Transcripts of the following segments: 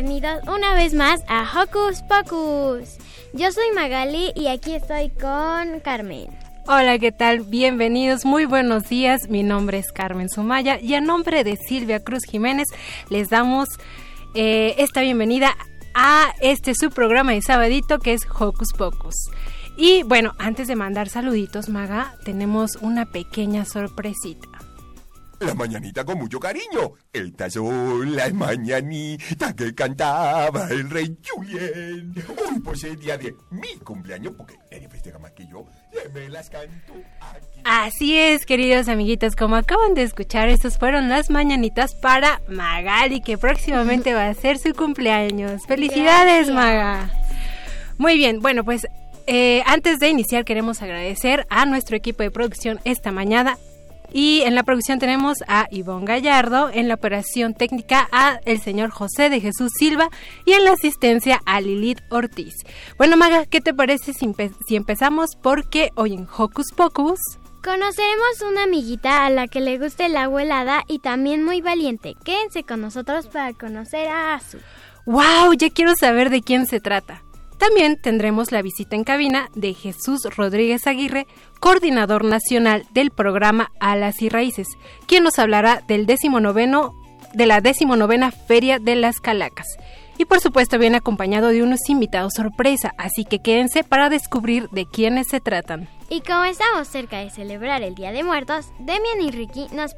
bienvenidos una vez más a Hocus Pocus. Yo soy Magali y aquí estoy con Carmen. Hola, ¿qué tal? Bienvenidos, muy buenos días. Mi nombre es Carmen Sumaya y a nombre de Silvia Cruz Jiménez les damos eh, esta bienvenida a este su programa de sabadito que es Hocus Pocus. Y bueno, antes de mandar saluditos, Maga, tenemos una pequeña sorpresita. La mañanita con mucho cariño. Estas son las mañanitas que cantaba el rey Julien. Hoy pues es día de mi cumpleaños, porque nadie festeja más que yo. Me las canto aquí. Así es, queridos amiguitos. Como acaban de escuchar, estas fueron las mañanitas para Magali, que próximamente va a ser su cumpleaños. ¡Felicidades, Maga! Muy bien, bueno, pues eh, antes de iniciar queremos agradecer a nuestro equipo de producción esta mañana, y en la producción tenemos a Ivonne Gallardo, en la operación técnica a el señor José de Jesús Silva y en la asistencia a Lilith Ortiz. Bueno, Maga, ¿qué te parece si, si empezamos? Porque hoy en Hocus Pocus... Conoceremos una amiguita a la que le gusta el agua helada y también muy valiente. Quédense con nosotros para conocer a Azu. ¡Wow! Ya quiero saber de quién se trata. También tendremos la visita en cabina de Jesús Rodríguez Aguirre, coordinador nacional del programa Alas y Raíces, quien nos hablará del decimonoveno, de la decimonovena Feria de las Calacas. Y por supuesto viene acompañado de unos invitados sorpresa, así que quédense para descubrir de quiénes se tratan. Y como estamos cerca de celebrar el Día de Muertos, Demian y Ricky nos,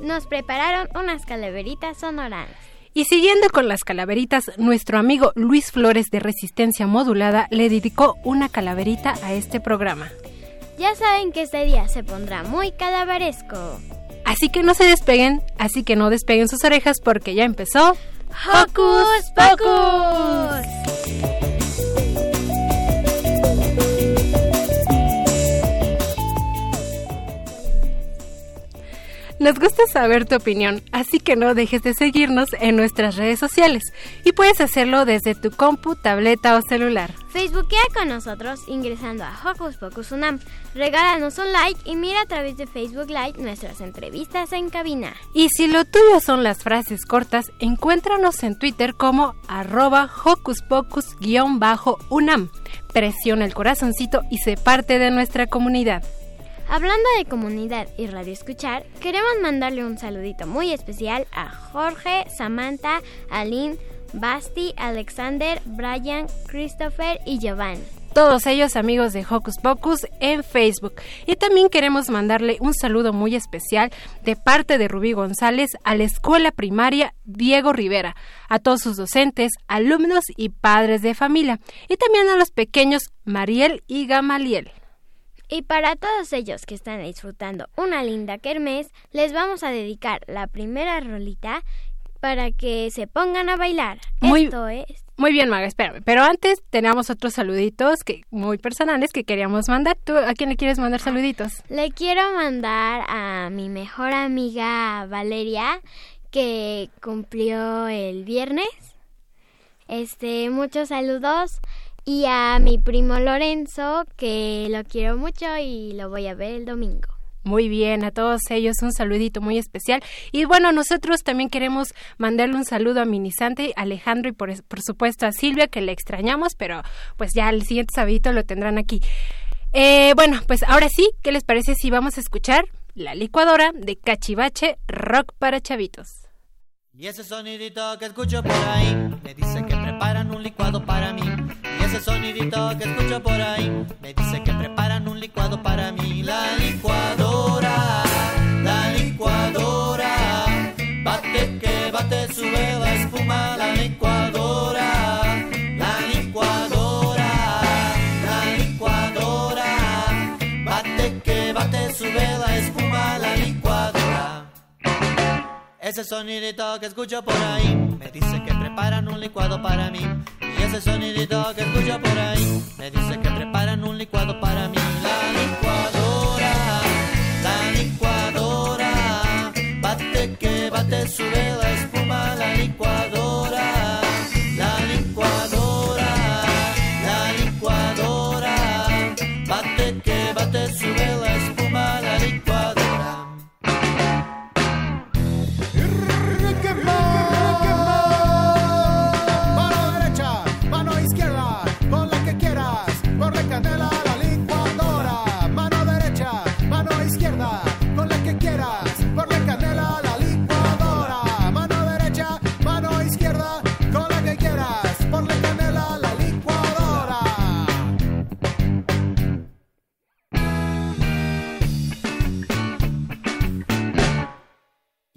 nos prepararon unas calaveritas sonoranas. Y siguiendo con las calaveritas, nuestro amigo Luis Flores de Resistencia Modulada le dedicó una calaverita a este programa. Ya saben que este día se pondrá muy calaveresco. Así que no se despeguen, así que no despeguen sus orejas porque ya empezó Hocus Pocus. Nos gusta saber tu opinión, así que no dejes de seguirnos en nuestras redes sociales y puedes hacerlo desde tu compu, tableta o celular. Facebookea con nosotros ingresando a Hocus Pocus Unam. Regálanos un like y mira a través de Facebook Live nuestras entrevistas en cabina. Y si lo tuyo son las frases cortas, encuéntranos en Twitter como arroba Hocus Pocus-unam. Presiona el corazoncito y sé parte de nuestra comunidad. Hablando de comunidad y radio escuchar, queremos mandarle un saludito muy especial a Jorge, Samantha, Aline, Basti, Alexander, Brian, Christopher y Giovanni. Todos ellos amigos de Hocus Pocus en Facebook. Y también queremos mandarle un saludo muy especial de parte de Rubí González a la escuela primaria Diego Rivera, a todos sus docentes, alumnos y padres de familia, y también a los pequeños Mariel y Gamaliel. Y para todos ellos que están disfrutando una linda kermés, les vamos a dedicar la primera rolita para que se pongan a bailar. Muy, Esto es... Muy bien, Maga, espérame. Pero antes tenemos otros saluditos que muy personales que queríamos mandar. ¿Tú a quién le quieres mandar saluditos? Le quiero mandar a mi mejor amiga Valeria, que cumplió el viernes. Este, muchos saludos y a mi primo Lorenzo, que lo quiero mucho y lo voy a ver el domingo. Muy bien, a todos ellos un saludito muy especial. Y bueno, nosotros también queremos mandarle un saludo a Minisante, Alejandro y por, por supuesto a Silvia, que le extrañamos, pero pues ya el siguiente sabadito lo tendrán aquí. Eh, bueno, pues ahora sí, ¿qué les parece si vamos a escuchar la licuadora de Cachivache Rock para Chavitos? Y ese sonidito que escucho por ahí me dice que preparan un licuado para mí. Ese sonidito que escucho por ahí me dice que preparan un licuado para mí. La licuadora, la licuadora, bate que bate, sube la espuma, la licuadora, la licuadora, la licuadora, bate que bate, sube la espuma, la licuadora. Ese sonidito que escucho por ahí me dice que preparan un licuado para mí. Y ese sonidito que escucho por ahí me dice que preparan un licuado para mí. La licuadora, la licuadora, bate que bate, sube la espuma, la licuadora,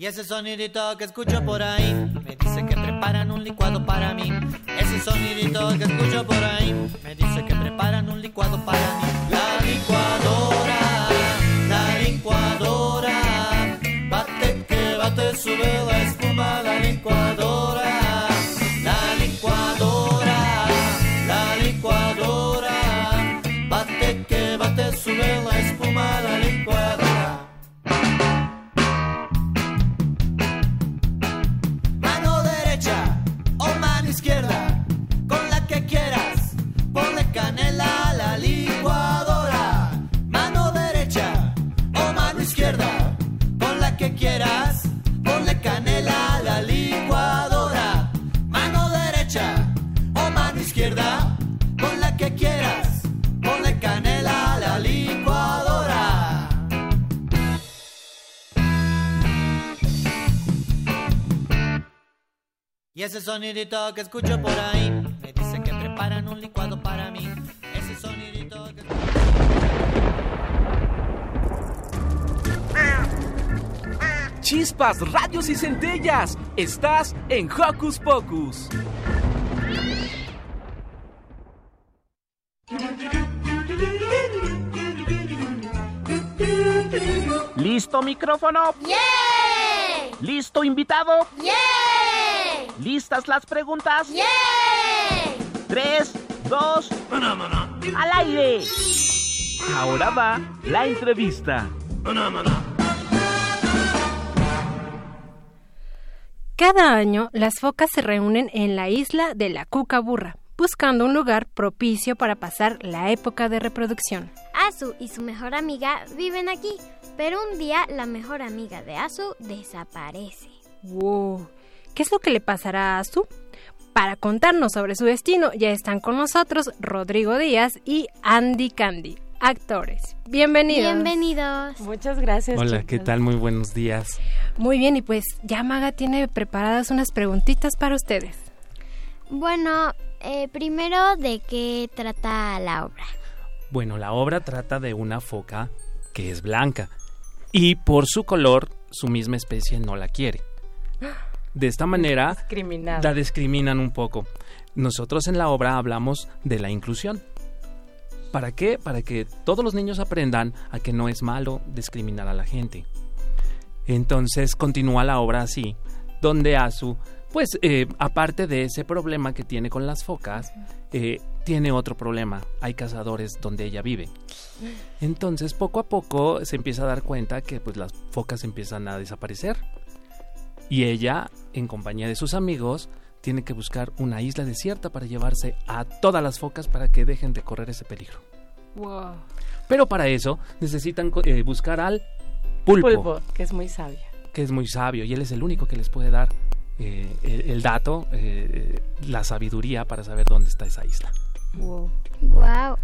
Y ese sonidito que escucho por ahí me dice que preparan un licuado para mí. Ese sonidito que escucho por ahí me dice que preparan un licuado para mí. La licuadora, la licuadora, bate que bate, sube la espuma, la licuadora, Y ese sonidito que escucho por ahí me dice que preparan un licuado para mí. Ese sonidito que Chispas, radios y centellas. Estás en Hocus Pocus. ¿Listo micrófono? ¿Listo invitado? ¿Listas las preguntas? Tres, dos, al aire. Ahora va la entrevista. Cada año las focas se reúnen en la isla de la Cucaburra, buscando un lugar propicio para pasar la época de reproducción. Azu y su mejor amiga viven aquí, pero un día la mejor amiga de Azu desaparece. Wow. ¿Qué es lo que le pasará a Azu? Para contarnos sobre su destino ya están con nosotros Rodrigo Díaz y Andy Candy, actores. Bienvenidos. Bienvenidos. Muchas gracias. Hola, ¿qué tal? Muy buenos días. Muy bien, y pues ya Maga tiene preparadas unas preguntitas para ustedes. Bueno, eh, primero, ¿de qué trata la obra? Bueno, la obra trata de una foca que es blanca y por su color su misma especie no la quiere. De esta manera Discriminada. la discriminan un poco. Nosotros en la obra hablamos de la inclusión. ¿Para qué? Para que todos los niños aprendan a que no es malo discriminar a la gente. Entonces continúa la obra así, donde Asu, pues eh, aparte de ese problema que tiene con las focas, eh, tiene otro problema. Hay cazadores donde ella vive. Entonces poco a poco se empieza a dar cuenta que pues las focas empiezan a desaparecer. Y ella, en compañía de sus amigos, tiene que buscar una isla desierta para llevarse a todas las focas para que dejen de correr ese peligro. Wow. Pero para eso necesitan eh, buscar al Pulpo, que es muy sabio. que es muy sabio y él es el único que les puede dar eh, el, el dato, eh, la sabiduría para saber dónde está esa isla. Wow. Wow.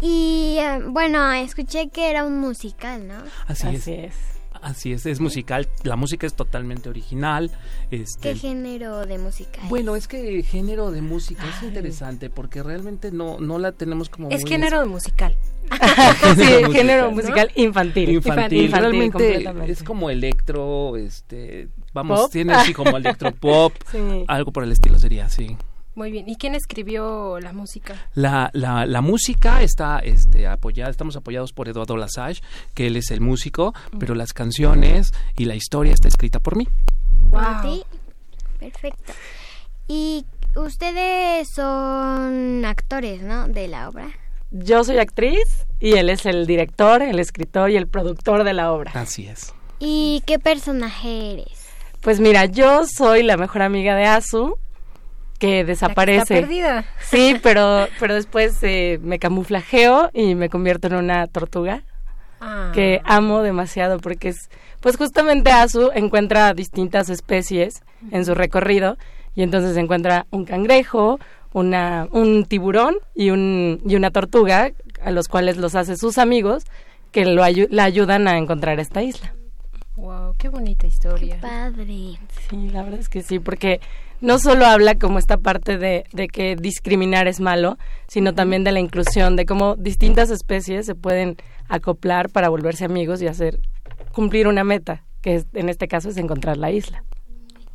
Y bueno, escuché que era un musical, ¿no? Así, Así es. es. Así es, es musical, la música es totalmente original. Este, ¿Qué género de música? es? Bueno, es que género de música es interesante porque realmente no, no la tenemos como Es muy género musical. sí, musical, género ¿no? musical infantil. infantil, realmente completamente. es como electro, este, vamos, ¿Pop? tiene así como electropop, Sí. algo por el estilo sería, sí. Muy bien. ¿Y quién escribió la música? La, la, la música está este, apoyada, estamos apoyados por Eduardo Lasage, que él es el músico, pero las canciones y la historia está escrita por mí. ¿Por ti? Perfecto. Y ustedes son actores, ¿no? De la obra. Yo soy actriz y él es el director, el escritor y el productor de la obra. Así es. ¿Y qué personaje eres? Pues mira, yo soy la mejor amiga de Azu que desaparece. Está perdida. Sí, pero pero después eh, me camuflajeo y me convierto en una tortuga Ah. que amo demasiado porque es pues justamente Azu encuentra distintas especies en su recorrido y entonces encuentra un cangrejo, una un tiburón y un y una tortuga a los cuales los hace sus amigos que lo ayu- la ayudan a encontrar esta isla. Wow, qué bonita historia. Padre. Sí, la verdad es que sí, porque no solo habla como esta parte de, de que discriminar es malo, sino también de la inclusión, de cómo distintas especies se pueden acoplar para volverse amigos y hacer cumplir una meta, que es- en este caso es encontrar la isla.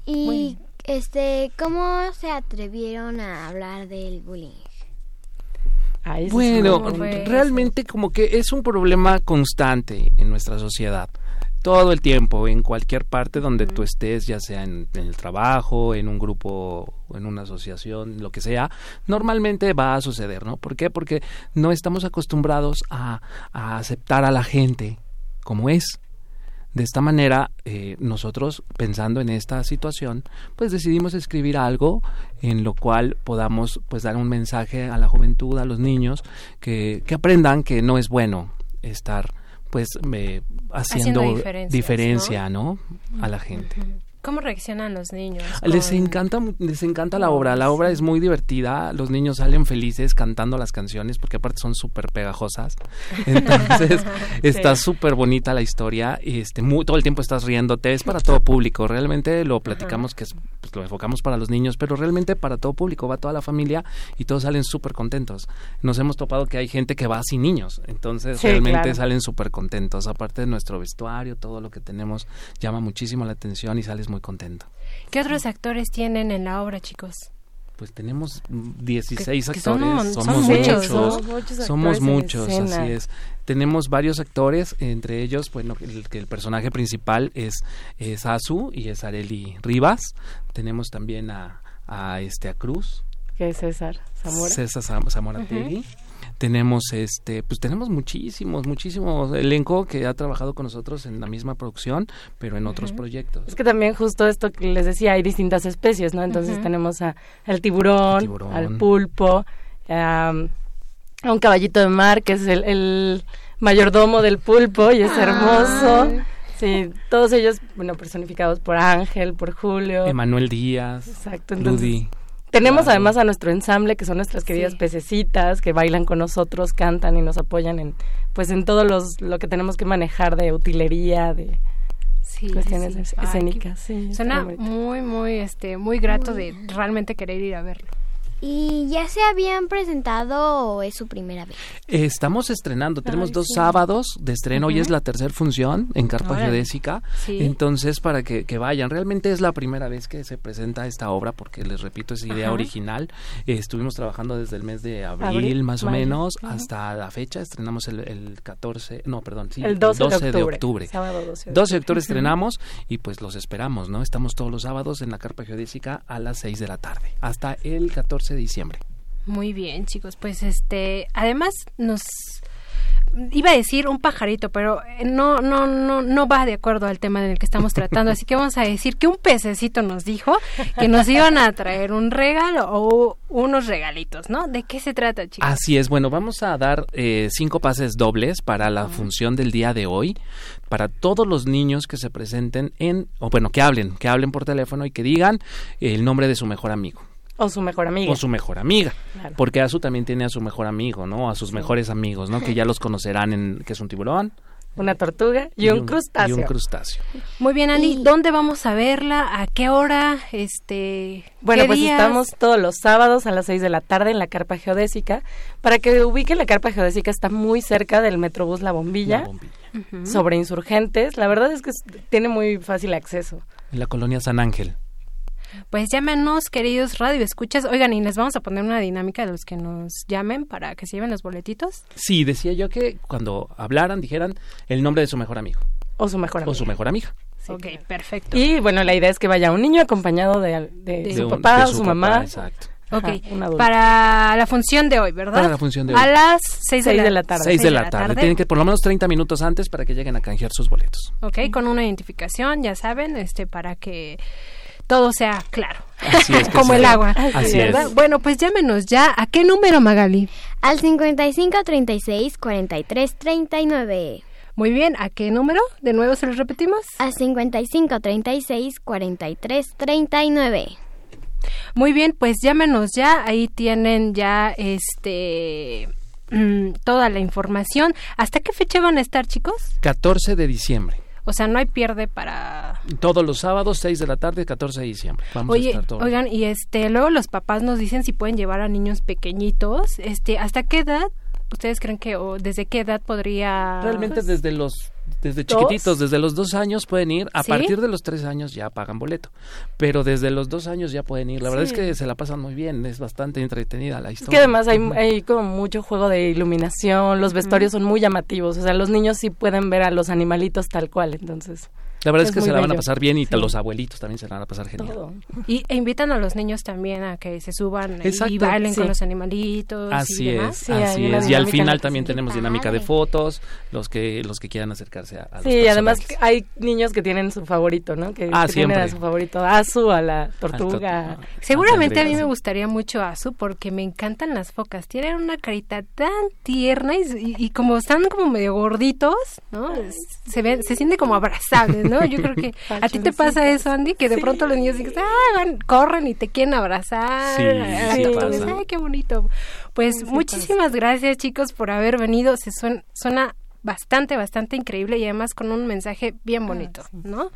¿Y este cómo se atrevieron a hablar del bullying? Sí Bueno, realmente como que es un problema constante en nuestra sociedad. Todo el tiempo, en cualquier parte donde tú estés, ya sea en, en el trabajo, en un grupo, en una asociación, lo que sea, normalmente va a suceder, ¿no? ¿Por qué? Porque no estamos acostumbrados a, a aceptar a la gente como es. De esta manera, eh, nosotros, pensando en esta situación, pues decidimos escribir algo en lo cual podamos pues dar un mensaje a la juventud, a los niños, que, que aprendan que no es bueno estar pues eh, haciendo, diferencia, ¿no? A la gente. ¿Cómo reaccionan los niños? Les encanta, les encanta la obra. La obra es muy divertida. Los niños salen felices cantando las canciones porque aparte son súper pegajosas. Entonces está súper bonita la historia. y, Este, todo el tiempo estás riéndote. Es para todo público. Realmente lo platicamos que es, pues, lo enfocamos para los niños, pero realmente para todo público va toda la familia y todos salen súper contentos. Nos hemos topado que hay gente que va sin niños. Entonces Sí, realmente claro. salen súper contentos. Aparte de nuestro vestuario, todo lo que tenemos llama muchísimo la atención y sales muy contento. ¿Qué otros actores tienen en la obra, chicos? Pues tenemos mm, 16 Que- que son actores, mon- son somos muchos, muchos, somos muchos somos muchos, así es. Tenemos varios actores, entre ellos, bueno, el, que el personaje principal es, es Azu y es Areli Rivas. Tenemos también a, a este a Cruz, que es César Zamora. César Zam- Zamorategui. Tenemos este, pues tenemos muchísimos, muchísimos elenco que ha trabajado con nosotros en la misma producción, pero en otros proyectos. Es que también justo esto que les decía, hay distintas especies, ¿no? Entonces tenemos a, al tiburón, El tiburón. al pulpo, a un caballito de mar que es el, el mayordomo del pulpo y es hermoso. Sí, todos ellos, bueno, personificados por Ángel, por Julio. Emanuel Díaz, Exacto, entonces Ludi. Tenemos claro. además a nuestro ensamble que son nuestras queridas Sí. pececitas que bailan con nosotros, cantan y nos apoyan en pues en todo los lo que tenemos que manejar de utilería, de Sí, cuestiones sí, Ay, escénicas. Suena muy, muy, este, muy grato de realmente querer ir a verlo. ¿Y ya se habían presentado o es su primera vez? Estamos estrenando, tenemos Ay, dos sí. sábados de estreno, hoy Ujú. es la tercera función en Carpa. Geodésica, Sí. entonces para que, que vayan, realmente es la primera vez que se presenta esta obra porque les repito es idea Ajá. original, Eh, estuvimos trabajando desde el mes de abril, Abril, más o menos hasta la fecha, estrenamos el, el 14, no perdón, sí, el 12, de, octubre, octubre. Sábado 12 de 12 de octubre estrenamos y pues los esperamos, ¿no? Estamos todos los sábados en la Carpa Geodésica a las 6 de la tarde, hasta el 14 de diciembre. Muy bien, chicos. Pues este, además nos iba a decir un pajarito, pero eh, no, no, no, no va de acuerdo al tema en el que estamos tratando. Así que vamos a decir que un pececito nos dijo que nos iban a traer un regalo o unos regalitos, ¿no? ¿De qué se trata, chicos? Así es, bueno, vamos a dar eh, cinco pases dobles para la función del día de hoy, para todos los niños que se presenten en, o bueno, que hablen, que hablen por teléfono y que digan el nombre de su mejor amigo. O su mejor amiga. O su mejor amiga. Claro. Porque Azu también tiene a su mejor amigo, ¿no? A sus mejores amigos, ¿no? Que ya los conocerán en, que es un tiburón. Una tortuga y, un, crustáceo. Y un crustáceo. Muy bien, Ani, ¿dónde vamos a verla? ¿A qué hora? Este, Bueno, ¿qué pues días? estamos todos los sábados a las 6 de la tarde en la carpa geodésica. Para que ubiquen, la carpa geodésica está muy cerca del Metrobús La Bombilla, La bombilla. Sobre insurgentes. La verdad es que es- tiene muy fácil acceso. En la colonia San Ángel. Pues llámenos, queridos radio escuchas. Oigan, y les vamos a poner una dinámica de los que nos llamen para que se lleven los boletitos. Sí, decía yo que cuando hablaran dijeran el nombre de su mejor amigo. O su mejor amiga. O su mejor amiga. ok, perfecto. Y bueno, la idea es que vaya un niño acompañado de, de De su un- papá de o su su, papá, mamá. exacto. Ok, Ajá, para la función de hoy, ¿verdad? Para la función de hoy. A las 6 de, Seis la, de la tarde. 6 de la tarde. Tienen que por lo menos 30 minutos antes para que lleguen a canjear sus boletos. Ok, con una identificación, ya saben, este, para que todo sea claro. Así es Como el agua. Así ¿verdad? es. Bueno, pues llámenos ya. ¿A qué número, Magali? Al 55 36 43 39. Muy bien, ¿a qué número? De nuevo se los repetimos. Al 55 36 43 39. Muy bien, pues llámenos ya. Ahí tienen ya este mm, toda la información. ¿Hasta qué fecha van a estar, chicos? 14 de diciembre. O sea, no hay pierde para Todos los sábados, 6 de la tarde, 14 de diciembre. Vamos a Oye, estar todos. oigan, y este, luego los papás nos dicen si pueden llevar a niños pequeñitos, este, ¿hasta qué edad ustedes creen que, o desde qué edad podría? Realmente desde los desde ¿Dos? chiquititos, desde los dos años pueden ir. A ¿Sí? partir de los tres años ya pagan boleto. Pero desde los dos años ya pueden ir. La verdad es que se la pasan muy bien. Es bastante entretenida la Es historia. que además hay como mucho juego de iluminación, los vestuarios son muy llamativos, o sea, los niños sí pueden ver a los animalitos tal cual, entonces. La verdad es, que se la van a pasar bien y Sí. los abuelitos también se la van a pasar genial. Todo. Y e invitan a los niños también a que se suban y bailen con los animalitos. y Así demás. es, Sí, así es. Y al final también tenemos dinámica de fotos, los que los que quieran acercarse a, a los Sí, además hay niños que tienen su favorito, ¿no? Que, Ah, que tienen a su favorito Azu, a la tortuga. Seguramente a mí me gustaría mucho Azu porque me encantan las focas. Tienen una carita tan tierna y, y- y como están como medio gorditos, ¿no? Se ven, se siente como abrazables, ¿no? Yo creo que a ti te pasa eso, Andy, que de Sí. pronto los niños dicen, ah, van, corren y te quieren abrazar. Sí, Ah, sí y tú pasa. dices, Ay, qué bonito. Pues Sí muchísimas gracias, chicos, por haber venido. Se suena, suena bastante, bastante increíble y además con un mensaje bien bonito, ¿no?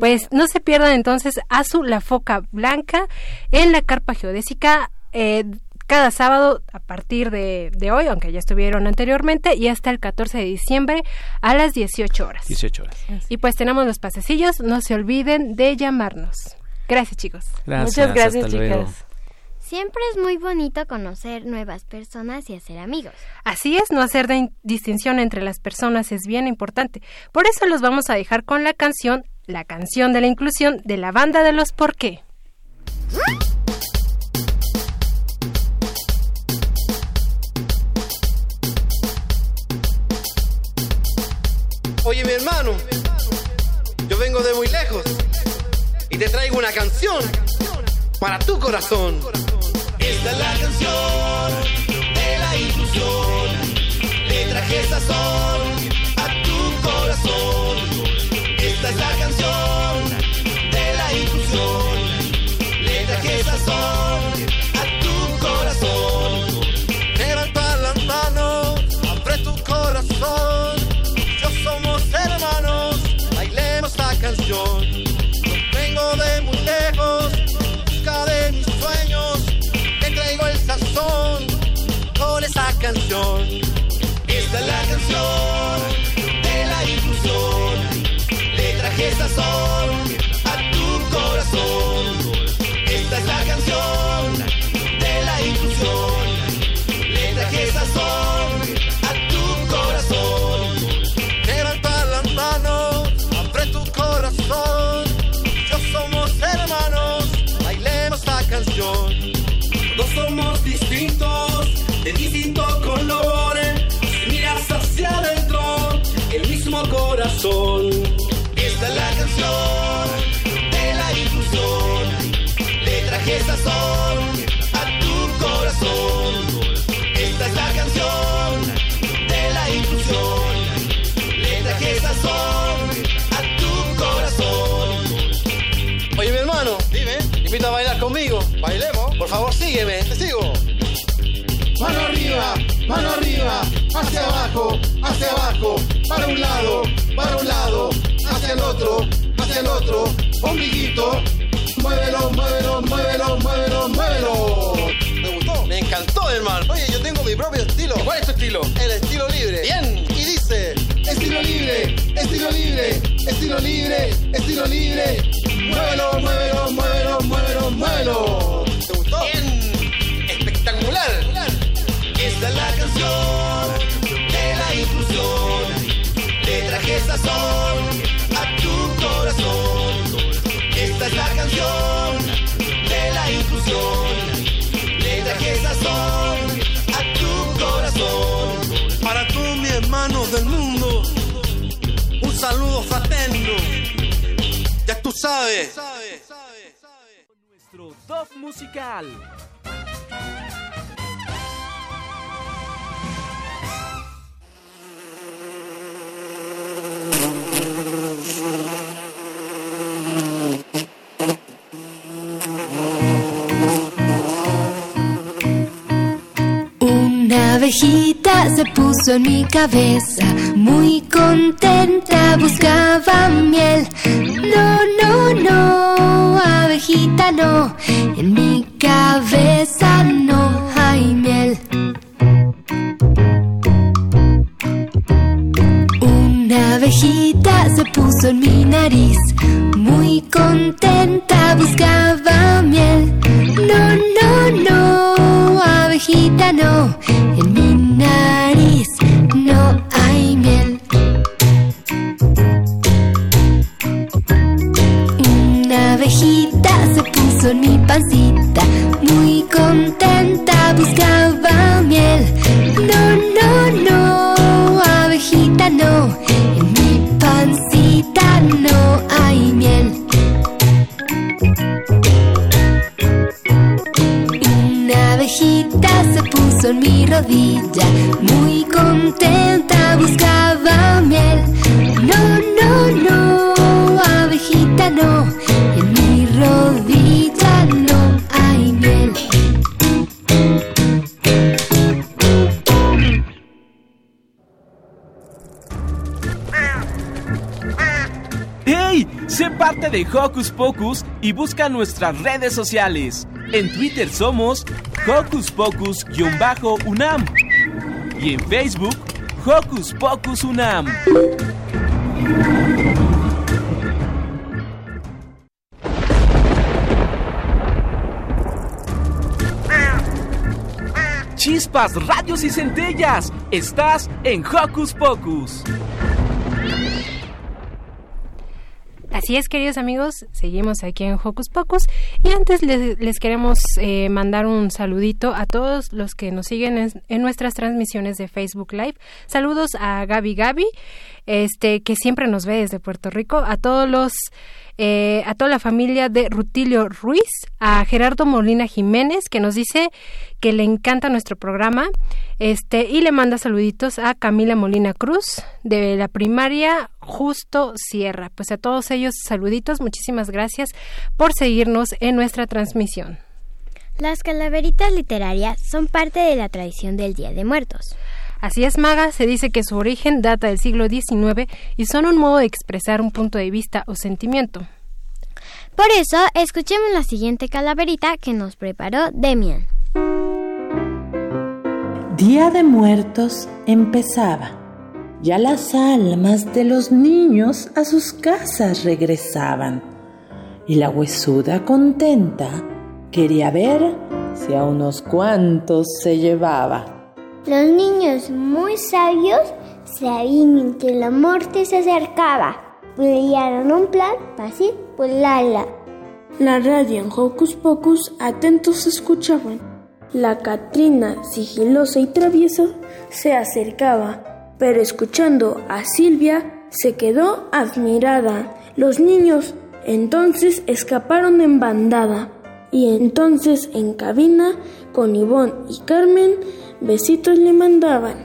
Pues no se pierdan entonces Azu, la foca blanca, en la carpa geodésica eh, cada sábado a partir de, de hoy, aunque ya estuvieron anteriormente, y hasta el 14 de diciembre a las 18 horas. 18 horas. Y pues tenemos los pasecillos, no se olviden de llamarnos. Gracias, chicos. Gracias, Muchas gracias, luego. chicas. Siempre es muy bonito conocer nuevas personas y hacer amigos. Así es, no hacer de- distinción entre las personas es bien importante. Por eso los vamos a dejar con la canción, la canción de la inclusión de la banda de los por qué. Oye mi hermano, yo vengo de muy lejos y te traigo una canción para tu corazón. Esta es la canción de la inclusión. Le traje sazón a tu corazón. Esta es la canción de la inclusión. Le traje sazón a tu corazón. Conmigo, bailemos. Por favor, sígueme, te sigo. Mano arriba, mano arriba, hacia abajo, hacia abajo, para un lado, para un lado, hacia el otro, hacia el otro, ombliguito, muévelo, muévelo, muévelo, muévelo, muévelo. ¿Te gustó? Me encantó, hermano. Oye, yo tengo mi propio estilo. ¿Cuál es tu estilo? El estilo libre. Bien, y dice... Estilo libre, estilo libre, estilo libre, estilo libre. Muévelo, muévelo, muévelo, muévelo, muévelo. ¿Te gustó? Bien, espectacular. Esta es la canción de la inclusión. Le traje sazón a tu corazón. Esta es la canción de la inclusión. Le traje sazón a tu corazón. Para todos mis hermanos del mundo, un saludo fraterno. Sabes. Nuestro top musical. Una abejita se puso en mi cabeza, muy contenta buscaba miel. No, no, no, abejita no, en mi cabeza no hay miel. Una abejita se puso en mi nariz, muy contenta buscaba miel. Rodilla, muy contenta buscaba miel. No, no, no, abejita no, en mi rodilla no hay miel. ¡Hey! Sé parte de Hocus Pocus y busca nuestras redes sociales. En Twitter somos Hocus Pocus-UNAM y en Facebook Hocus Pocus UNAM. Chispas, radios y centellas. Estás en Hocus Pocus. Así es, queridos amigos, seguimos aquí en Hocus Pocus y antes les, queremos eh, mandar un saludito a todos los que nos siguen en, en, nuestras transmisiones de Facebook Live. Saludos a Gaby Gaby, este que siempre nos ve desde Puerto Rico, a todos los eh, a toda la familia de Rutilio Ruiz, a Gerardo Molina Jiménez, que nos dice que le encanta nuestro programa, este, y le manda saluditos a Camila Molina Cruz, de la primaria Justo Sierra. Pues a todos ellos, saluditos, muchísimas gracias por seguirnos en nuestra transmisión. Las calaveritas literarias son parte de la tradición del Día de Muertos. Así es, Maga, se dice que su origen data del siglo XIX y son un modo de expresar un punto de vista o sentimiento. Por eso, escuchemos la siguiente calaverita que nos preparó Demian. Día de Muertos empezaba. Ya las almas de los niños a sus casas regresaban. Y la huesuda contenta quería ver si a unos cuantos se llevaba. Los niños muy sabios sabían que la muerte se acercaba. Un plan para así volarla. La radio en Hocus Pocus atentos escuchaban. La Catrina, sigilosa y traviesa, se acercaba, pero escuchando a Silvia se quedó admirada. Los niños entonces escaparon en bandada y entonces en cabina con Ivonne y Carmen besitos le mandaban.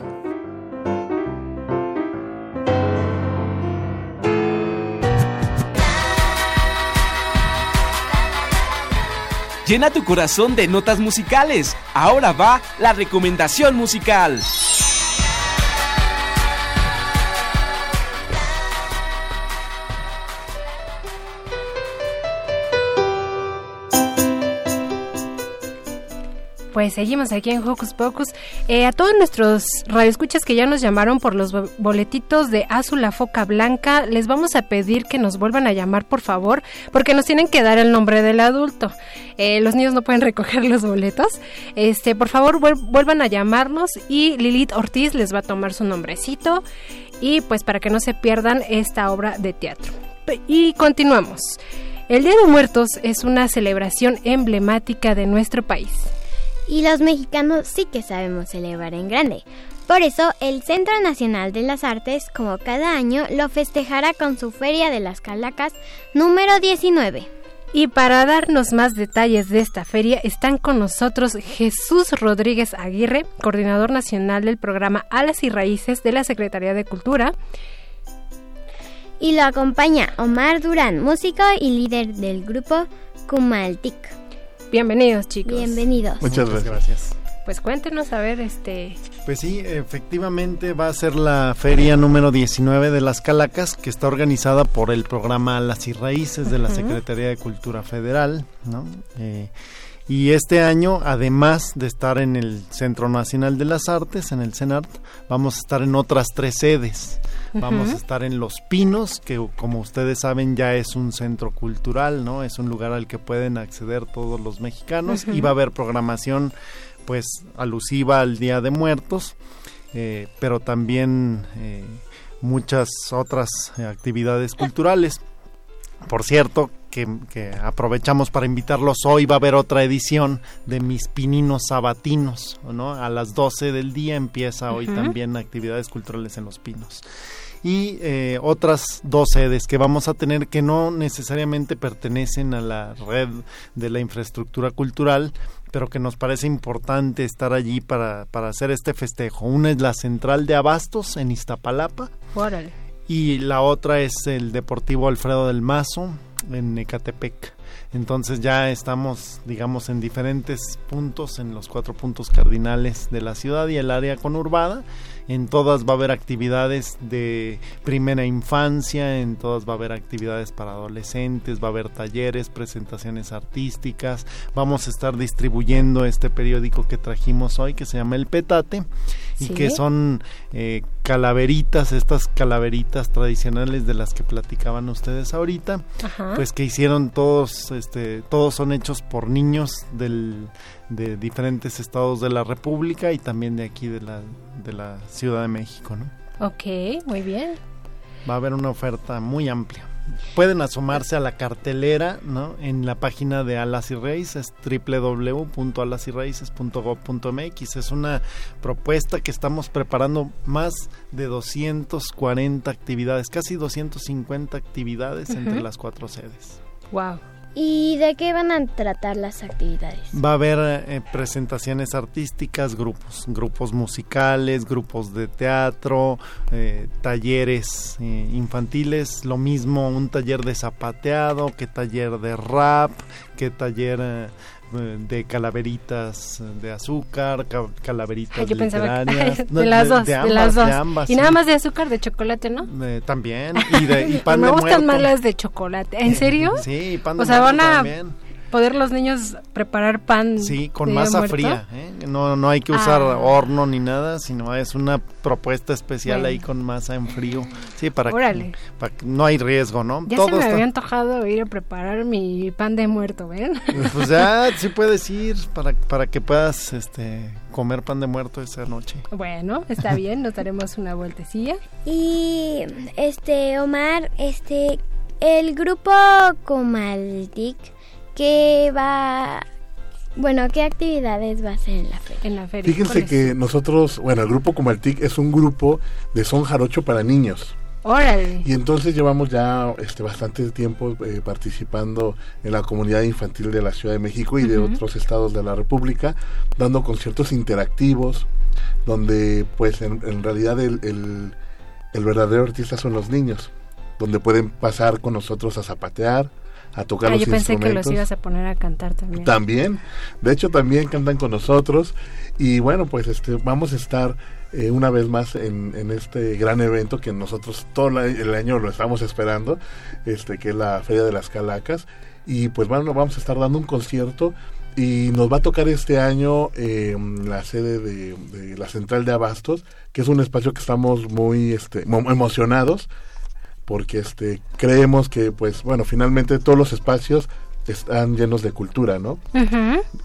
Llena tu corazón de notas musicales. Ahora va la recomendación musical. Pues seguimos aquí en Hocus Pocus. Eh, a todos nuestros radioescuchas que ya nos llamaron por los bo- boletitos de Azul la Foca Blanca, les vamos a pedir que nos vuelvan a llamar, por favor, porque nos tienen que dar el nombre del adulto. Eh, los niños no pueden recoger los boletos. Este, por favor, vuel- vuelvan a llamarnos y Lilith Ortiz les va a tomar su nombrecito y pues para que no se pierdan esta obra de teatro. Y continuamos. El Día de Muertos es una celebración emblemática de nuestro país. Y los mexicanos sí que sabemos celebrar en grande. Por eso, el Centro Nacional de las Artes, como cada año, lo festejará con su Feria de las Calacas número 19. Y para darnos más detalles de esta feria están con nosotros Jesús Rodríguez Aguirre, coordinador nacional del programa Alas y Raíces de la Secretaría de Cultura. Y lo acompaña Omar Durán, músico y líder del grupo Kumaltic. Bienvenidos, chicos. Bienvenidos. Muchas gracias. Pues cuéntenos, a ver, este... Pues sí, efectivamente va a ser la feria número 19 de las Calacas, que está organizada por el programa Las y Raíces de la. Secretaría de Cultura Federal, ¿no? Eh, y este año, además de estar en el Centro Nacional de las Artes, en el CENART, vamos a estar en otras tres sedes. Vamos a estar en Los Pinos, que como ustedes saben ya es un centro cultural, ¿no? Es un lugar al que pueden acceder todos los mexicanos y Ujú. va a haber programación pues alusiva al Día de Muertos, eh, pero también eh, muchas otras actividades culturales. Por cierto, que, que aprovechamos para invitarlos hoy, va a haber otra edición de Mis Pininos Sabatinos, ¿no? A las 12 del día empieza hoy también actividades culturales en Los Pinos. Y eh, otras dos sedes que vamos a tener que no necesariamente pertenecen a la red de la infraestructura cultural, pero que nos parece importante estar allí para, para hacer este festejo. Una es la Central de Abastos en Iztapalapa, Órale. y la otra es el Deportivo Alfredo del Mazo en Ecatepec. Entonces ya estamos, digamos, en diferentes puntos, en los cuatro puntos cardinales de la ciudad y el área conurbada. En todas va a haber actividades de primera infancia, en todas va a haber actividades para adolescentes, va a haber talleres, presentaciones artísticas. Vamos a estar distribuyendo este periódico que trajimos hoy que se llama El Petate y Sí. que son eh, calaveritas, estas calaveritas tradicionales de las que platicaban ustedes ahorita, Ajá. pues que hicieron todos, este, todos son hechos por niños del, de diferentes estados de la República y también de aquí de la, de la Ciudad de México, ¿no? Ok, muy bien. Va a haber una oferta muy amplia. Pueden asomarse a la cartelera, ¿no? En la página de Alas y Raíces, www.alasyraíces.gov.mx. Es una propuesta que estamos preparando más de 240 actividades, casi 250 actividades entre las cuatro sedes. Wow. ¿Y de qué van a tratar las actividades? Va a haber eh, presentaciones artísticas, grupos, grupos musicales, grupos de teatro, eh, talleres eh, infantiles, lo mismo un taller de zapateado, que taller de rap, que taller eh, de calaveritas de azúcar, ca- calaveritas Ay, yo pensaba que literarias. de las dos, de de, ambas, las dos. de ambas, y nada más de azúcar, de chocolate, ¿no? Eh, también, y, de, y pan Me de gustan muerto. más las de chocolate. ¿En serio? Sí, pan de O sea, van a también. Poder los niños preparar pan. Sí, con masa muerto? fría. ¿eh? No, no hay que usar Ah. horno ni nada, sino es una propuesta especial Bueno. ahí con masa en frío. Sí, para que, Órale. para que no hay riesgo, ¿no? Ya Todo se me está- había antojado ir a preparar mi pan de muerto, ¿ven? Pues ya sí puedes ir para, para que puedas este, comer pan de muerto esa noche. bueno, está bien, nos daremos una vueltecilla. Y este Omar, este el grupo Comaltic que va bueno, ¿qué actividades va a hacer en la feria? En la feria. Fíjense que nosotros, bueno, el grupo Comaltic es un grupo de son jarocho para niños. Órale. Y entonces llevamos ya este bastante tiempo eh, participando en la comunidad infantil de la Ciudad de México y de otros estados de la República, dando conciertos interactivos, donde pues en, en realidad el, el- el verdadero artista son los niños, donde pueden pasar con nosotros a zapatear, a tocar Ah, los yo pensé que los ibas a poner a cantar también. También, de hecho también cantan con nosotros. Y bueno, pues este vamos a estar eh, una vez más en, en este gran evento que nosotros todo la- el año lo estamos esperando, este que es la Feria de las Calacas. Y pues bueno, vamos a estar dando un concierto y nos va a tocar este año eh, la sede de, de la Central de Abastos, que es un espacio que estamos muy este, mo- emocionados porque este creemos que pues bueno, finalmente todos los espacios están llenos de cultura, ¿no?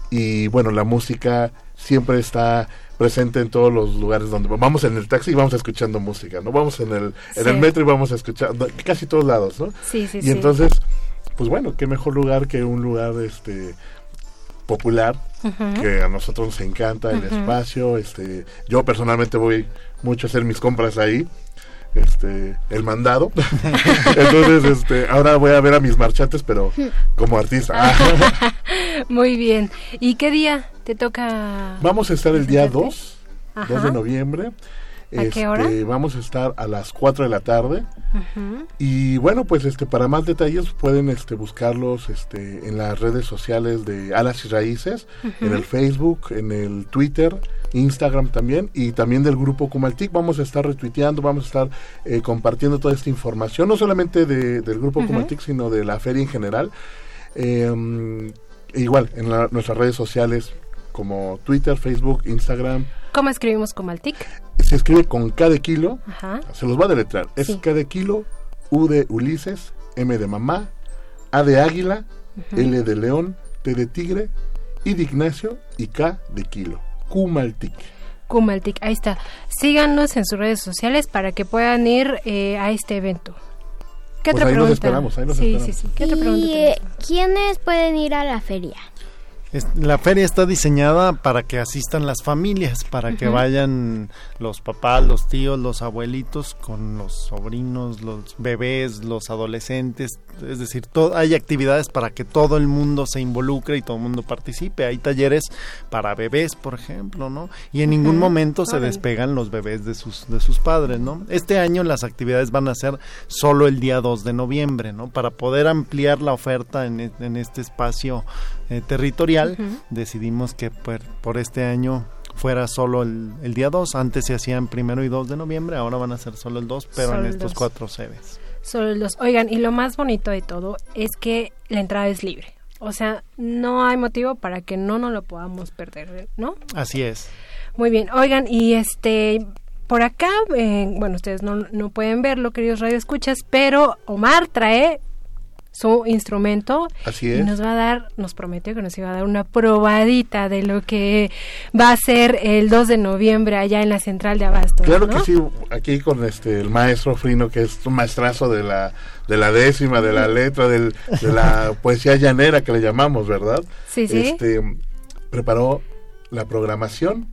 Y bueno, la música siempre está presente en todos los lugares donde vamos en el taxi y vamos escuchando música, ¿no? Vamos en el, en Sí. el metro y vamos escuchando casi todos lados, ¿no? Sí, sí, y entonces, pues bueno, qué mejor lugar que un lugar este popular que a nosotros nos encanta el espacio, este yo personalmente voy mucho a hacer mis compras ahí. Este, el mandado. Entonces, este, ahora voy a ver a mis marchantes, pero como artista. Muy bien. ¿Y qué día te toca? Vamos a estar el día 2, Ajá. 2 de noviembre. ¿A qué hora? Este, Vamos a estar a las 4 de la tarde. Y bueno, pues este para más detalles pueden este buscarlos este en las redes sociales de Alas y Raíces, en el Facebook, en el Twitter, Instagram también y también del grupo Cumaltic. Vamos a estar retuiteando, vamos a estar eh, compartiendo toda esta información, no solamente de- del grupo Ujú. Cumaltic, sino de la feria en general. Eh, igual en la- nuestras redes sociales como Twitter, Facebook, Instagram. ¿Cómo escribimos como al tic? Se escribe con K de kilo. Ajá. Se los va a deletrear. Es K de kilo, U de Ulises, M de mamá, A de águila. L de león, T de tigre, I de Ignacio y K de kilo. Kumaltic. Kumaltic, ahí está. Síganos en sus redes sociales para que puedan ir eh, a este evento. ¿Qué Pues otra ahí pregunta? esperamos, ahí los sí, esperamos. sí, sí. ¿Qué otra pregunta? ¿Y tenemos? eh, quiénes pueden ir a la feria? La feria está diseñada para que asistan las familias, para que vayan los papás, los tíos, los abuelitos con los sobrinos, los bebés, los adolescentes. Es decir, hay actividades para que todo el mundo se involucre y todo el mundo participe. Hay talleres para bebés, por ejemplo, ¿no? Y en ningún momento se despegan los bebés de sus, de sus padres, ¿no? Este año las actividades van a ser solo el día 2 de noviembre, ¿no? Para poder ampliar la oferta en, en este espacio eh, territorial, decidimos que por, por este año fuera solo el, el día 2. Antes se hacían primero y 2 de noviembre, ahora van a ser solo el 2, pero Solo en el estos dos. cuatro sedes. Solo los. Oigan, y lo más bonito de todo es que la entrada es libre. O sea, no hay motivo para que no nos lo podamos perder, ¿no? Así es. Muy bien, oigan, y este, por acá, eh, bueno, ustedes no, no pueden verlo, queridos radioescuchas, pero Omar trae su instrumento Así y es. nos va a dar, nos prometió que nos iba a dar una probadita de lo que va a ser el 2 de noviembre allá en la central de Abastos. Claro ¿no? que sí, aquí con este el maestro Frino, que es un maestrazo de la, de la décima, de la letra, del, de la poesía llanera que le llamamos, ¿verdad? Sí, sí. Este, preparó la programación,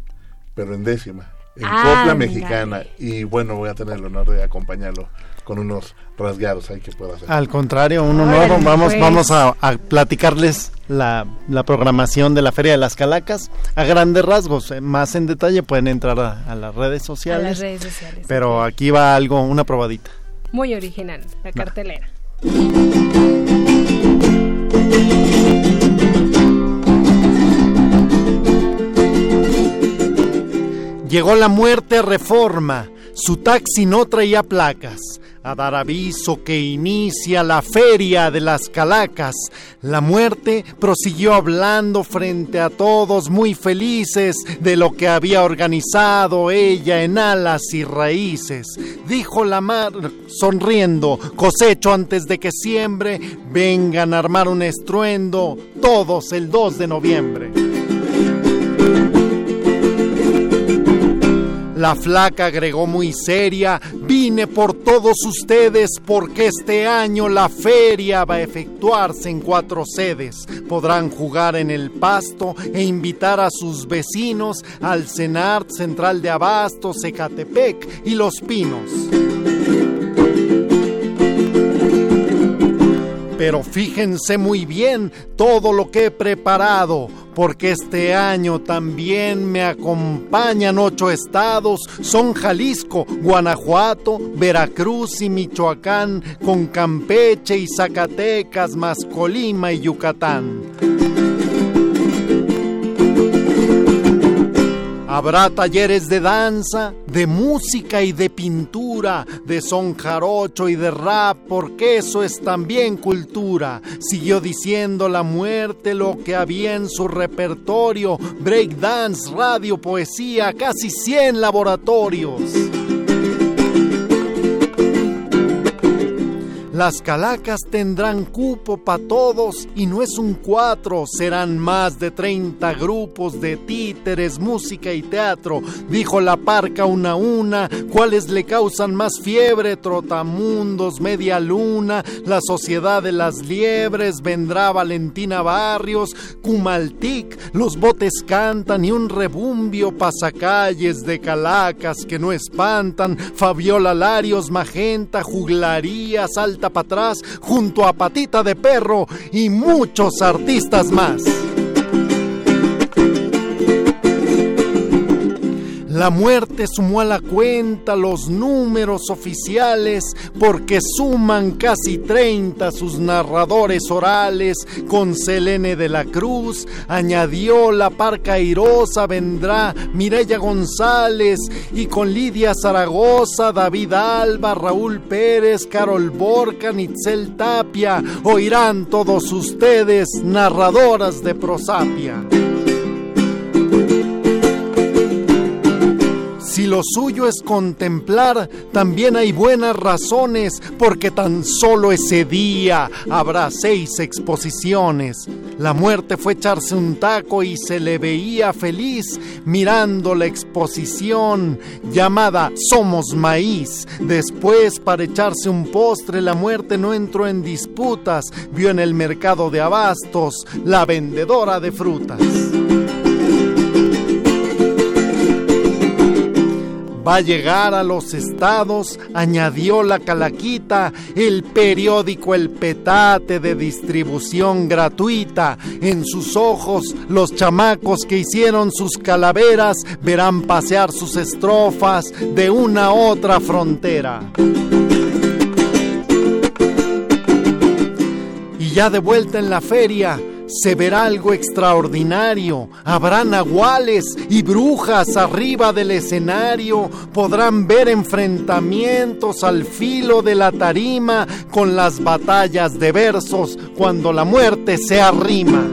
pero en décima, en Ándale. copla mexicana. Y bueno, voy a tener el honor de acompañarlo con unos rasgados ahí que puedo hacer. Al contrario, un Órale, honor. Vamos, pues. vamos a, a platicarles la, la programación de la Feria de las Calacas a grandes rasgos. Eh, Más en detalle pueden entrar a, a las redes A sociales. las redes sociales. Pero aquí va algo, una probadita. Muy original, la cartelera. Llegó la muerte reforma, su taxi no traía placas, a dar aviso que inicia la feria de las calacas. La muerte prosiguió hablando frente a todos muy felices de lo que había organizado ella en alas y raíces. Dijo la mar sonriendo, cosecho antes de que siembre, vengan a armar un estruendo todos el 2 de noviembre. La flaca agregó muy seria, vine por todos ustedes porque este año la feria va a efectuarse en cuatro sedes. Podrán jugar en el pasto e invitar a sus vecinos al CENART Central de Abastos, Ecatepec y Los Pinos. Pero fíjense muy bien todo lo que he preparado, porque este año también me acompañan ocho estados, son Jalisco, Guanajuato, Veracruz y Michoacán, con Campeche y Zacatecas, más Colima y Yucatán. Habrá talleres de danza, de música y de pintura, de son jarocho y de rap, porque eso es también cultura. Siguió diciendo la muerte lo que había en su repertorio, breakdance, radio, poesía, casi 100 laboratorios. Las calacas tendrán cupo para todos y no es un cuatro, serán más de 30 grupos de títeres, música y teatro. Dijo la parca una a una, cuáles le causan más fiebre, trotamundos, media luna, la sociedad de las liebres, vendrá Valentina Barrios, Cumaltic, los botes cantan y un rebumbio pasacalles de calacas que no espantan, Fabiola Larios, Magenta, Juglaría, Para atrás, junto a Patita de Perro y muchos artistas más. La muerte sumó a la cuenta los números oficiales porque suman casi 30 sus narradores orales. Con Selene de la Cruz añadió la parca airosa vendrá Mireya González y con Lidia Zaragoza, David Alba, Raúl Pérez, Carol Borca, Nitzel Tapia. Oirán todos ustedes narradoras de prosapia. Lo suyo es contemplar, también hay buenas razones, porque tan solo ese día habrá seis exposiciones. La muerte fue echarse un taco y se le veía feliz mirando la exposición llamada Somos Maíz. Después, para echarse un postre, la muerte no entró en disputas, vio en el mercado de abastos la vendedora de frutas. Va a llegar a los estados, añadió la calaquita, el periódico El Petate de distribución gratuita. En sus ojos, los chamacos que hicieron sus calaveras verán pasear sus estrofas de una a otra frontera. Y ya de vuelta en la feria, se verá algo extraordinario. Habrá nahuales y brujas arriba del escenario. Podrán ver enfrentamientos al filo de la tarima con las batallas de versos cuando la muerte se arrima.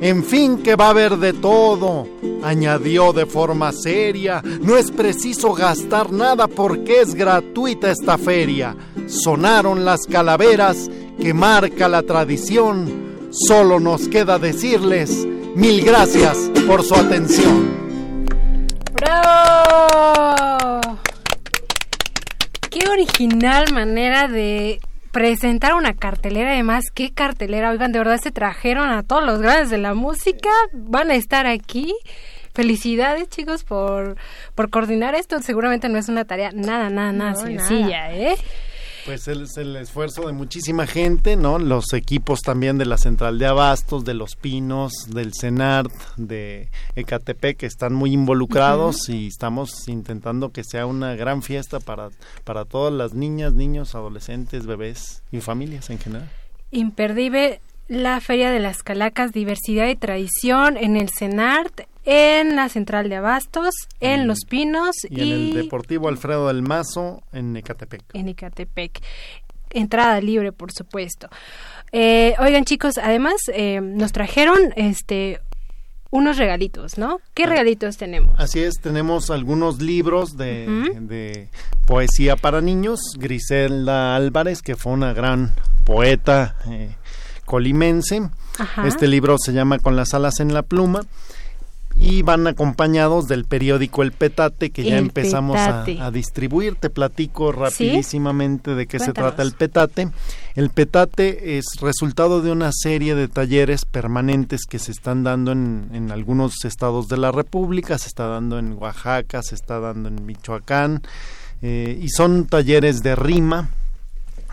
En fin, que va a haber de todo. Añadió de forma seria, no es preciso gastar nada porque es gratuita esta feria. Sonaron las calaveras que marca la tradición. Solo nos queda decirles mil gracias por su atención. ¡Bravo! Qué original manera de presentar una cartelera. Además, qué cartelera. Oigan, de verdad se trajeron a todos los grandes de la música. Van a estar aquí. Felicidades, chicos, por, por coordinar esto. Seguramente no es una tarea nada, nada, nada No, sencilla, ¿eh? Pues es el esfuerzo de muchísima gente, ¿no? Los equipos también de la Central de Abastos, de Los Pinos, del CENART, de Ecatepec, que están muy involucrados y estamos intentando que sea una gran fiesta para, para todas las niñas, niños, adolescentes, bebés y familias en general. Imperdible la Feria de las Calacas, Diversidad y Tradición en el CENART, en la Central de Abastos, en Los Pinos Y, en el Deportivo Alfredo del Mazo en Ecatepec. en Ecatepec. Entrada libre, por supuesto. Eh, oigan, chicos, además eh, nos trajeron este unos regalitos, ¿no? ¿Qué regalitos tenemos? Así es, tenemos algunos libros de, de poesía para niños. Griselda Álvarez, que fue una gran poeta eh, colimense. Ajá. Este libro se llama Con las alas en la pluma. Y van acompañados del periódico El Petate, que ya El empezamos a, distribuir. Te platico rapidísimamente de qué se trata el Petate. El Petate es resultado de una serie de talleres permanentes que se están dando en, en algunos estados de la República. Se está dando en Oaxaca, se está dando en Michoacán. eh, y son talleres de rima,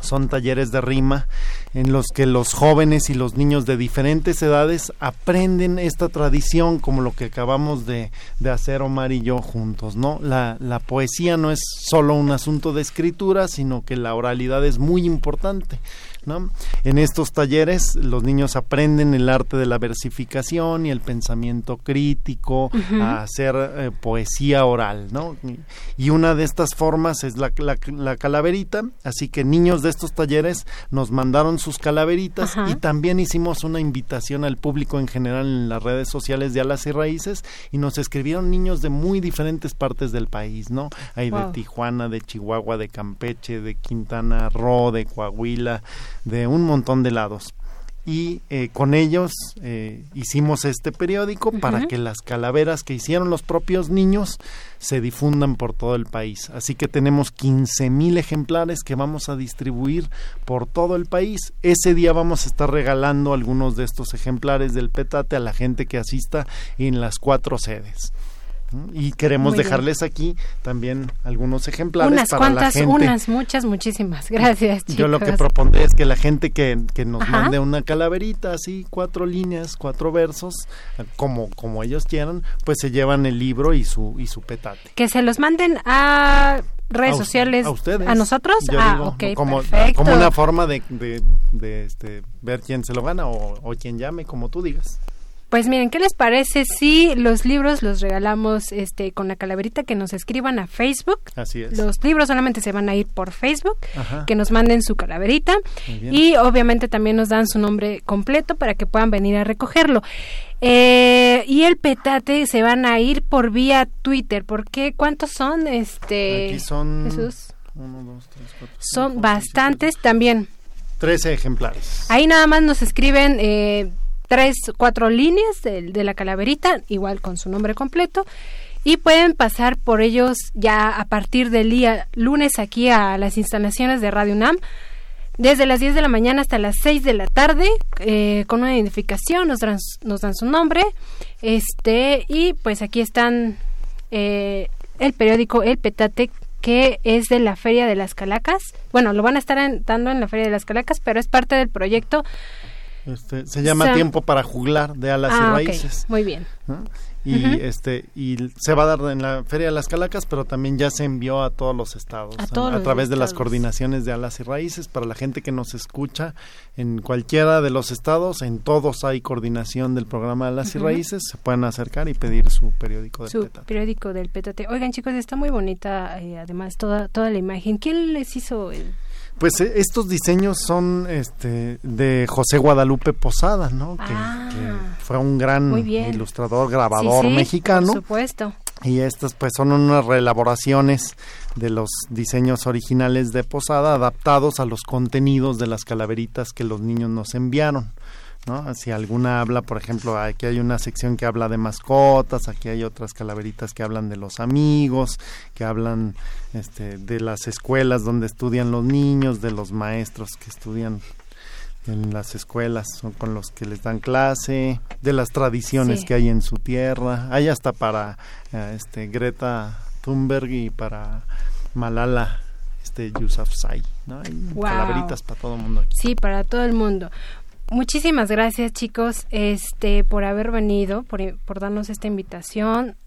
son talleres de rima en los que los jóvenes y los niños de diferentes edades aprenden esta tradición como lo que acabamos de, de hacer Omar y yo juntos, ¿no? La, la poesía no es solo un asunto de escritura, sino que la oralidad es muy importante. ¿No? En estos talleres los niños aprenden el arte de la versificación y el pensamiento crítico, a hacer eh, poesía oral, ¿no? Y una de estas formas es la, la- la calaverita, así que niños de estos talleres nos mandaron sus calaveritas y también hicimos una invitación al público en general en las redes sociales de Alas y Raíces y nos escribieron niños de muy diferentes partes del país, ¿no? Hay de. Tijuana, de Chihuahua, de Campeche, de Quintana Roo, de Coahuila, de un montón de lados. Y eh, con ellos eh, hicimos este periódico para que las calaveras que hicieron los propios niños se difundan por todo el país. Así que tenemos 15 mil ejemplares que vamos a distribuir por todo el país. Ese día vamos a estar regalando algunos de estos ejemplares del petate a la gente que asista en las cuatro sedes. Y queremos dejarles aquí también algunos ejemplares Unas para la cuantas, gente. unas, muchas, muchísimas. Gracias, chicos. Yo lo que propondré es que la gente que, que nos Ajá. mande una calaverita, así, cuatro líneas, cuatro versos, como, como ellos quieran, pues se llevan el libro y su, y su petate. Que se los manden a redes A sociales. a ustedes. ¿A nosotros? Yo ah, digo, como, perfecto. como una forma de, de, de, este, ver quién se lo gana o, o quien llame, como tú digas. Pues miren, ¿qué les parece si los libros los regalamos este con la calaverita que nos escriban a Facebook? Así es. Los libros solamente se van a ir por Facebook, Ajá. que nos manden su calaverita y obviamente también nos dan su nombre completo para que puedan venir a recogerlo. Eh, y el petate se van a ir por vía Twitter, porque ¿cuántos son? Este, Aquí son Jesús? uno, dos, tres, cuatro, Son bastantes también. 13 ejemplares. Ahí nada más nos escriben eh, tres, cuatro líneas de, de la calaverita, igual con su nombre completo, y pueden pasar por ellos ya a partir del día lunes aquí a las instalaciones de Radio UNAM. Desde las 10 de la mañana hasta las 6 de la tarde, eh, con una identificación, nos dan, su nombre, este, y pues aquí están eh, el periódico El Petate, que es de la Feria de las Calacas. Bueno, lo van a estar dando en la Feria de las Calacas, pero es parte del proyecto. Este, se llama Tiempo para Juglar de Alas Ah, y ok, Raíces. muy bien. ¿no? Y este y se va a dar en la Feria de las Calacas, pero también ya se envió a todos los estados A todos los través de las coordinaciones de Alas y Raíces para la gente que nos escucha en cualquiera de los estados, en todos hay coordinación del programa Alas y. Raíces, se pueden acercar y pedir su periódico de Su periódico del Petate. Oigan, chicos, está muy bonita, eh, además, toda, toda la imagen. ¿Quién les hizo el...? Pues eh, estos diseños son este de José Guadalupe Posada, ¿no? Que, que fue un gran Ah. Ilustrador, grabador Sí, sí, mexicano. Por supuesto. Y estas pues son unas reelaboraciones de los diseños originales de Posada adaptados a los contenidos de las calaveritas que los niños nos enviaron. ¿No? Si alguna habla, por ejemplo, aquí hay una sección que habla de mascotas, aquí hay otras calaveritas que hablan de los amigos, que hablan este, de las escuelas donde estudian los niños, de los maestros que estudian en las escuelas son con los que les dan clase, de las tradiciones Sí. que hay en su tierra. Hay hasta para eh, este Greta Thunberg y para Malala este Yousafzai, ¿no? Hay Wow. calaveritas para todo el mundo aquí. Sí, para todo el mundo. Muchísimas gracias, chicos, este, por haber venido, por, por darnos esta invitación.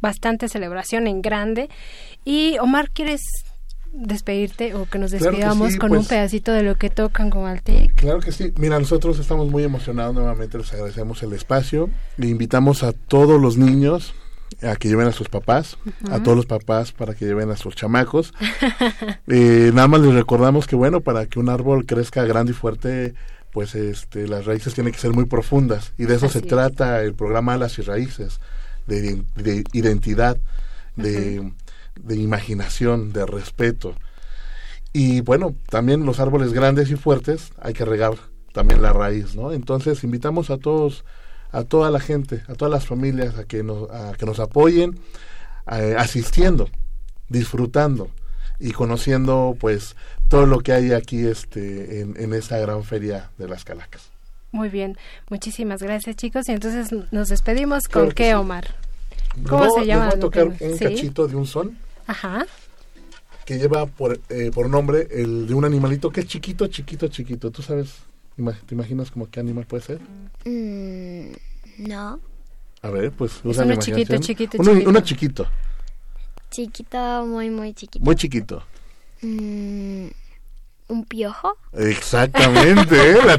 Bastante celebración en grande. Y Omar, ¿quieres despedirte o que nos Claro que despidamos sí, con pues. un pedacito de lo que tocan con Altic? Claro que sí. Mira, nosotros estamos muy emocionados nuevamente, les agradecemos el espacio. Le invitamos a todos los niños a que lleven a sus papás, a todos los papás para que lleven a sus chamacos. Eh, nada más les recordamos que, bueno, para que un árbol crezca grande y fuerte, pues este, las raíces tienen que ser muy profundas. Y de eso Así se es. trata el programa Las y Raíces, de, iden- de identidad, de, de imaginación, de respeto. Y bueno, también los árboles grandes y fuertes hay que regar también la raíz, ¿no? Entonces invitamos a todos, a toda la gente, a todas las familias a que nos, a que nos apoyen, eh, asistiendo, disfrutando y conociendo pues todo lo que hay aquí este en, en esta gran feria de las Calacas. Muy bien, muchísimas gracias, chicos. Y entonces nos despedimos Claro con que qué, sí. Omar. ¿Cómo Les se llama? Voy a tocar un sí? cachito de un son. Ajá. que lleva por, eh, por nombre el de un animalito que es chiquito, chiquito, chiquito. ¿Tú sabes? ¿Te imaginas como qué animal puede ser? Mm, no. A ver, pues Es usa uno la chiquito, chiquito, Uno, chiquito. uno chiquito, Chiquito, muy, muy chiquito. muy chiquito. Mm, ¿Un piojo? Exactamente, ¿eh? la.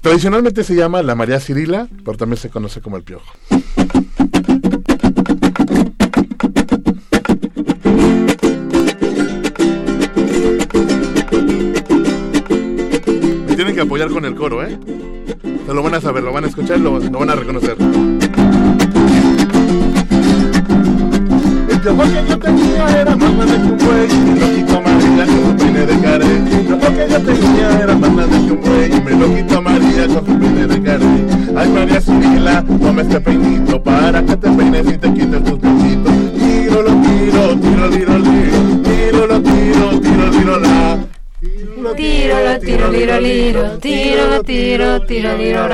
Tradicionalmente se llama la María Cirila, pero también se conoce como el piojo. Me tienen que apoyar con el coro, ¿eh? Se lo van a saber, lo van a escuchar, lo, lo van a reconocer. El piojo que yo tenía era más grande que un buey me lo quitó María con su peine de carey. El piojo que yo tenía era más grande que un buey me lo quitó María con su peine de carey. Ay María Cirila, toma este peinito para que te peines y te quites tus piecitos. Tiro lo tiro, tiro liro, tiro lo tiro, tiro liro la. Tiro, lo tiro, liro, liro, tiro, lo tiro, tiro, liro,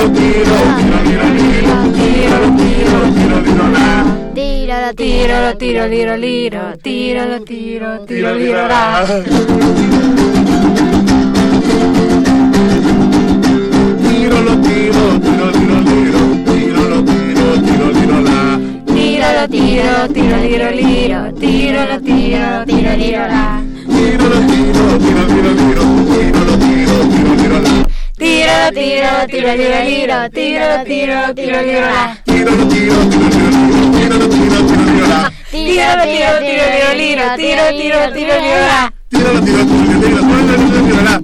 Tiro tiro, tiro tiro tiro, lo tiro, tiro tiro la. Liro, liro, tiro, tiro, tiro, liro. Tiro tiro, tiro tiro la. Tiro, lo tiro, tiro, liro, liro, tiro, liro. Tiro tiro, tiro tiro tiro, tiro lo tiro, tiro tiro la. Tiro, tiro, tiro, liro, liro, tiro, tiro, liro, ra. Tiro lo tiro, tiro tiro tiro, tiro lo tiro, tiro tiro. Tiro, lo tiro, tiro, tiro, tiro, tiro. Tiro lo tiro, tiro tiro tiro, tiro tiro tiro la. Tiro, lo tiro, liro, ra.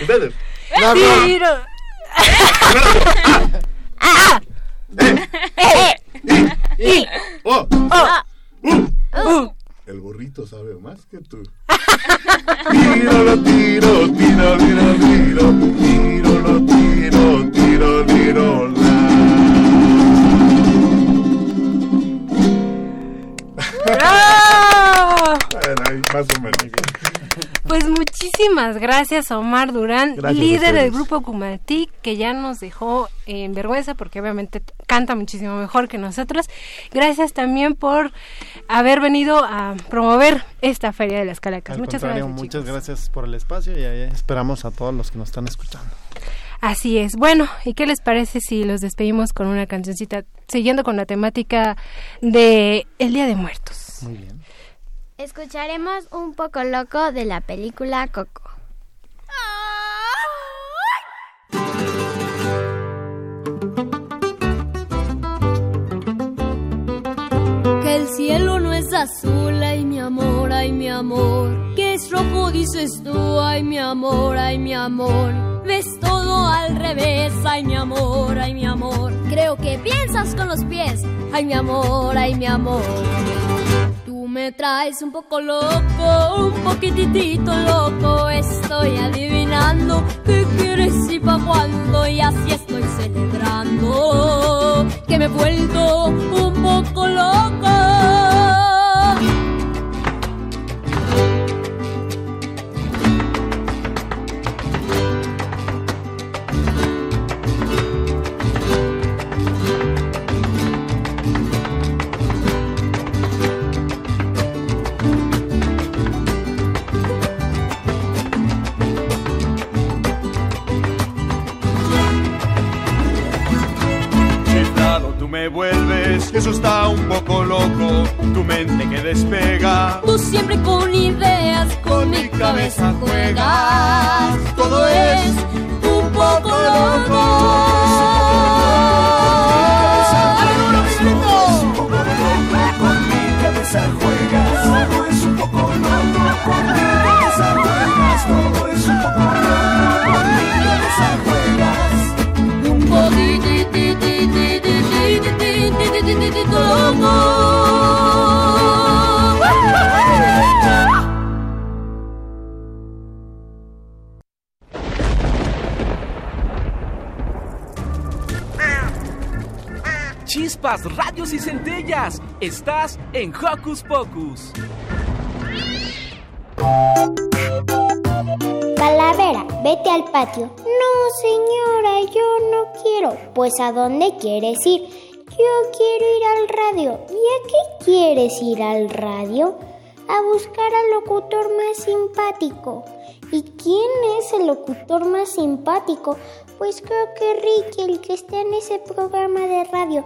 Ustedes. Tiro. Ah. Y. El burrito sabe más que tú. Tiro lo tiro, tiro, tiro, tiro, tiro lo tiro, tiro, tiro la. Bueno, ahí más o menos. Pues muchísimas gracias a Omar Durán, Gracias líder del grupo Kumaltic, que ya nos dejó en vergüenza porque obviamente canta muchísimo mejor que nosotros. Gracias también por haber venido a promover esta Feria de las Calacas. Al Muchas gracias. muchas chicos. gracias por el espacio y ahí esperamos a todos los que nos están escuchando. Así es. Bueno, ¿y qué les parece si los despedimos con una cancioncita siguiendo con la temática de El Día de Muertos? Muy bien. Escucharemos un poco loco de la película Coco. Que el cielo no es azul, ay mi amor, ay mi amor. Que es rojo, dices tú, ay mi amor, ay mi amor. Ves todo al revés, ay mi amor, ay mi amor. Creo que piensas con los pies, ay mi amor, ay mi amor. Me traes un poco loco, un poquitito loco. Estoy adivinando qué quieres y pa' cuándo. Y así estoy celebrando que me he vuelto un poco loco. Me vuelves, eso está un poco loco, tu mente que despega. Tú siempre con ideas, con mi cabeza juegas. Todo es un poco loco. Radios y centellas. Estás en Hocus Pocus. Calavera, vete al patio. No, señora, yo no quiero. Pues ¿a dónde quieres ir? Yo quiero ir al radio. ¿Y a qué quieres ir al radio? A buscar al locutor más simpático. ¿Y quién es el locutor más simpático? Pues creo que Ricky, el que está en ese programa de radio.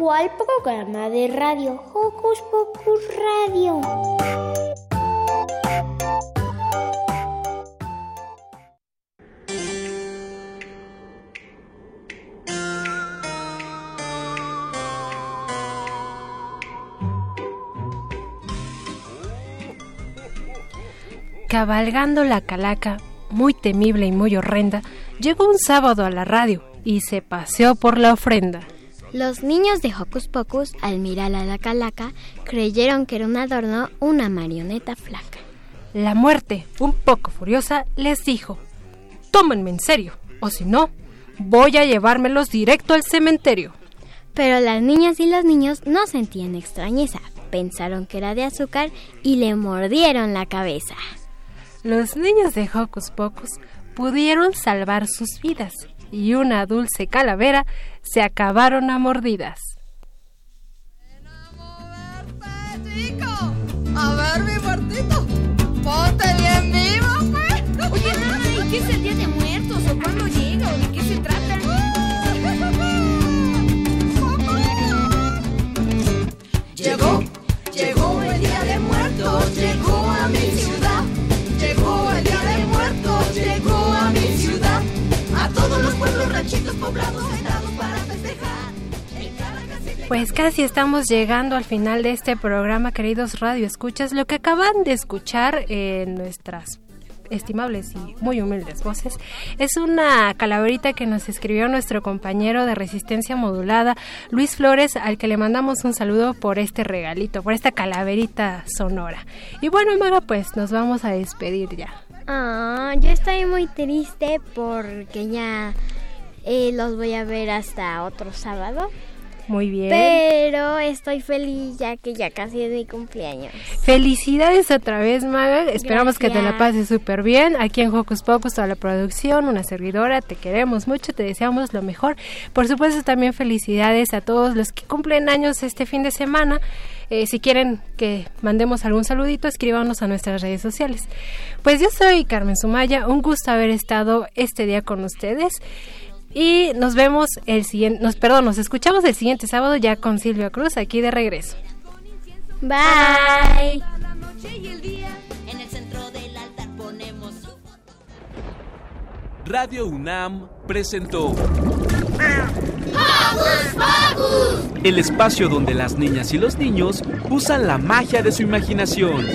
¿Cuál programa de radio? Hocus Pocus Radio. Cabalgando la calaca, muy temible y muy horrenda, llegó un sábado a la radio y se paseó por la ofrenda. Los niños de Hocus Pocus, al mirar a la calaca, creyeron que era un adorno, una marioneta flaca. La muerte, un poco furiosa, les dijo, tómenme en serio, o si no, voy a llevármelos directo al cementerio. Pero las niñas y los niños no sentían extrañeza, pensaron que era de azúcar y le mordieron la cabeza. Los niños de Hocus Pocus pudieron salvar sus vidas y una dulce calavera se acabaron a mordidas. A ver, mi muertito, ponte bien vivo, pues. Oye, nada, ¿y qué es el Día de Muertos? ¿O cuándo Pues casi estamos llegando al final de este programa, queridos Radio Escuchas. Lo que acaban de escuchar en nuestras estimables y muy humildes voces es una calaverita que nos escribió nuestro compañero de resistencia modulada, Luis Flores, al que le mandamos un saludo por este regalito, por esta calaverita sonora. Y bueno, Maga, pues nos vamos a despedir ya. Ah, yo estoy muy triste porque ya eh, los voy a ver hasta otro sábado. Muy bien. Pero estoy feliz ya que ya casi es mi cumpleaños. Felicidades otra vez, Maga. Esperamos que te la pases súper bien. Aquí en Hocus Pocus, toda la producción, una servidora, te queremos mucho, te deseamos lo mejor. Por supuesto, también felicidades a todos los que cumplen años este fin de semana. Eh, si quieren que mandemos algún saludito, escríbanos a nuestras redes sociales. Pues yo soy Carmen Sumaya, un gusto haber estado este día con ustedes. Y nos vemos el siguiente, nos, perdón, nos escuchamos el siguiente sábado ya con Silvia Cruz aquí de regreso. Bye. En el centro del altar ponemos su Radio UNAM presentó el espacio donde las niñas y los niños usan la magia de su imaginación.